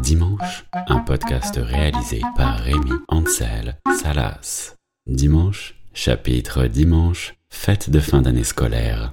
Dimanche, un podcast réalisé par Rémi Ansel Salas. Dimanche, chapitre Dimanche, fête de fin d'année scolaire.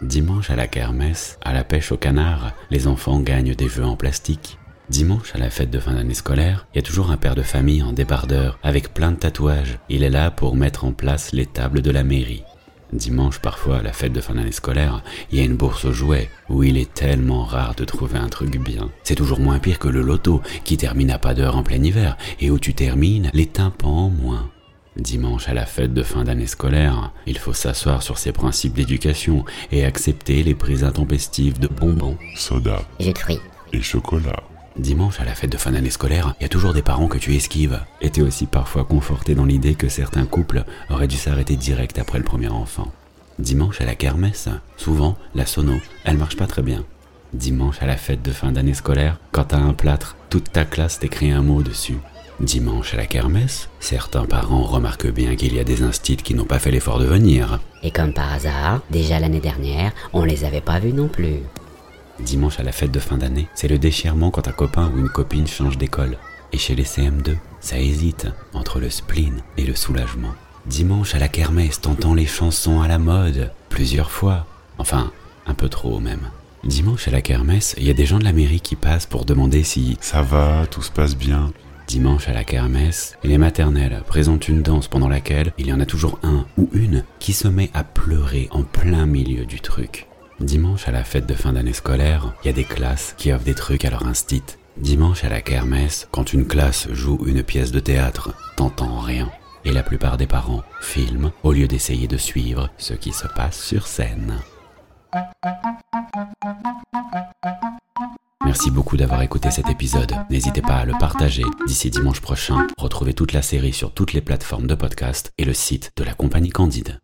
Dimanche à la kermesse, à la pêche au canard, les enfants gagnent des jeux en plastique. Dimanche à la fête de fin d'année scolaire, il y a toujours un père de famille en débardeur avec plein de tatouages. Il est là pour mettre en place les tables de la mairie. Dimanche, parfois, à la fête de fin d'année scolaire, il y a une bourse aux jouets où il est tellement rare de trouver un truc bien. C'est toujours moins pire que le loto qui termine à pas d'heure en plein hiver et où tu termines les tympans en moins. Dimanche à la fête de fin d'année scolaire, il faut s'asseoir sur ses principes d'éducation et accepter les prises intempestives de bonbons. soda Jus de fruits. et chocolat. Dimanche à la fête de fin d'année scolaire, il y a toujours des parents que tu esquives. Et t'es aussi parfois conforté dans l'idée que certains couples auraient dû s'arrêter direct après le premier enfant. Dimanche à la kermesse, souvent, la sono, elle marche pas très bien. Dimanche à la fête de fin d'année scolaire, quand t'as un plâtre, toute ta classe t'écrit un mot dessus. Dimanche à la kermesse, certains parents remarquent bien qu'il y a des instits qui n'ont pas fait l'effort de venir. Et comme par hasard, déjà l'année dernière, on les avait pas vus non plus. Dimanche à la fête de fin d'année, c'est le déchirement quand un copain ou une copine change d'école. Et chez les CM2, ça hésite entre le spleen et le soulagement. Dimanche à la kermesse, t'entends les chansons à la mode, plusieurs fois. Enfin, un peu trop même. Dimanche à la kermesse, il y a des gens de la mairie qui passent pour demander si Ça va, tout se passe bien. Dimanche à la kermesse, les maternelles présentent une danse pendant laquelle il y en a toujours un ou une qui se met à pleurer en plein milieu du truc. Dimanche à la fête de fin d'année scolaire, il y a des classes qui offrent des trucs à leur instit. Dimanche à la kermesse, quand une classe joue une pièce de théâtre, t'entends rien. Et la plupart des parents filment au lieu d'essayer de suivre ce qui se passe sur scène. Merci beaucoup d'avoir écouté cet épisode. N'hésitez pas à le partager. D'ici dimanche prochain, retrouvez toute la série sur toutes les plateformes de podcast et le site de la compagnie Candide.